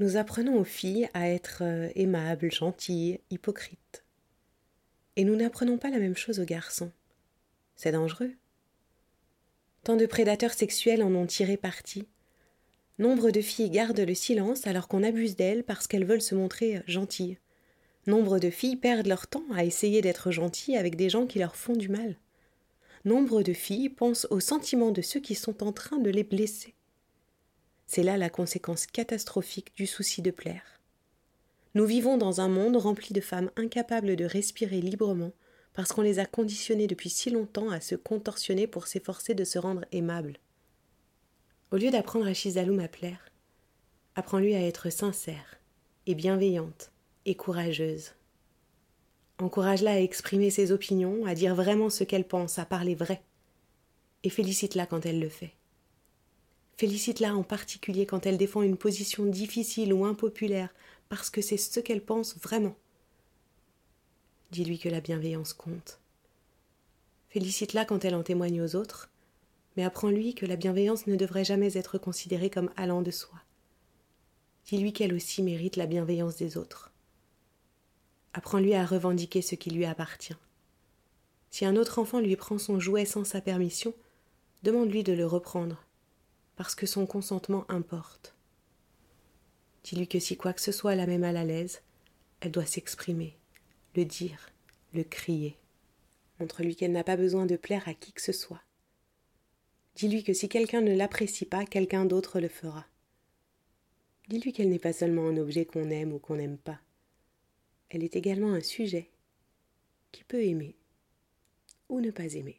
Nous apprenons aux filles à être euh, aimables, gentilles, hypocrites. Et nous n'apprenons pas la même chose aux garçons. C'est dangereux. Tant de prédateurs sexuels en ont tiré parti. Nombre de filles gardent le silence alors qu'on abuse d'elles parce qu'elles veulent se montrer euh, gentilles. Nombre de filles perdent leur temps à essayer d'être gentilles avec des gens qui leur font du mal. Nombre de filles pensent aux sentiments de ceux qui sont en train de les blesser. C'est là la conséquence catastrophique du souci de plaire. Nous vivons dans un monde rempli de femmes incapables de respirer librement parce qu'on les a conditionnées depuis si longtemps à se contorsionner pour s'efforcer de se rendre aimables. Au lieu d'apprendre à Chizaloum à plaire, apprends-lui à être sincère et bienveillante et courageuse. Encourage-la à exprimer ses opinions, à dire vraiment ce qu'elle pense, à parler vrai, et félicite-la quand elle le fait. Félicite-la en particulier quand elle défend une position difficile ou impopulaire, parce que c'est ce qu'elle pense vraiment. Dis-lui que la bienveillance compte. Félicite-la quand elle en témoigne aux autres, mais apprends-lui que la bienveillance ne devrait jamais être considérée comme allant de soi. Dis-lui qu'elle aussi mérite la bienveillance des autres. Apprends-lui à revendiquer ce qui lui appartient. Si un autre enfant lui prend son jouet sans sa permission, demande-lui de le reprendre parce que son consentement importe. Dis-lui que si quoi que ce soit la met mal à l'aise, elle doit s'exprimer, le dire, le crier. Montre-lui qu'elle n'a pas besoin de plaire à qui que ce soit. Dis-lui que si quelqu'un ne l'apprécie pas, quelqu'un d'autre le fera. Dis-lui qu'elle n'est pas seulement un objet qu'on aime ou qu'on n'aime pas. Elle est également un sujet qui peut aimer ou ne pas aimer.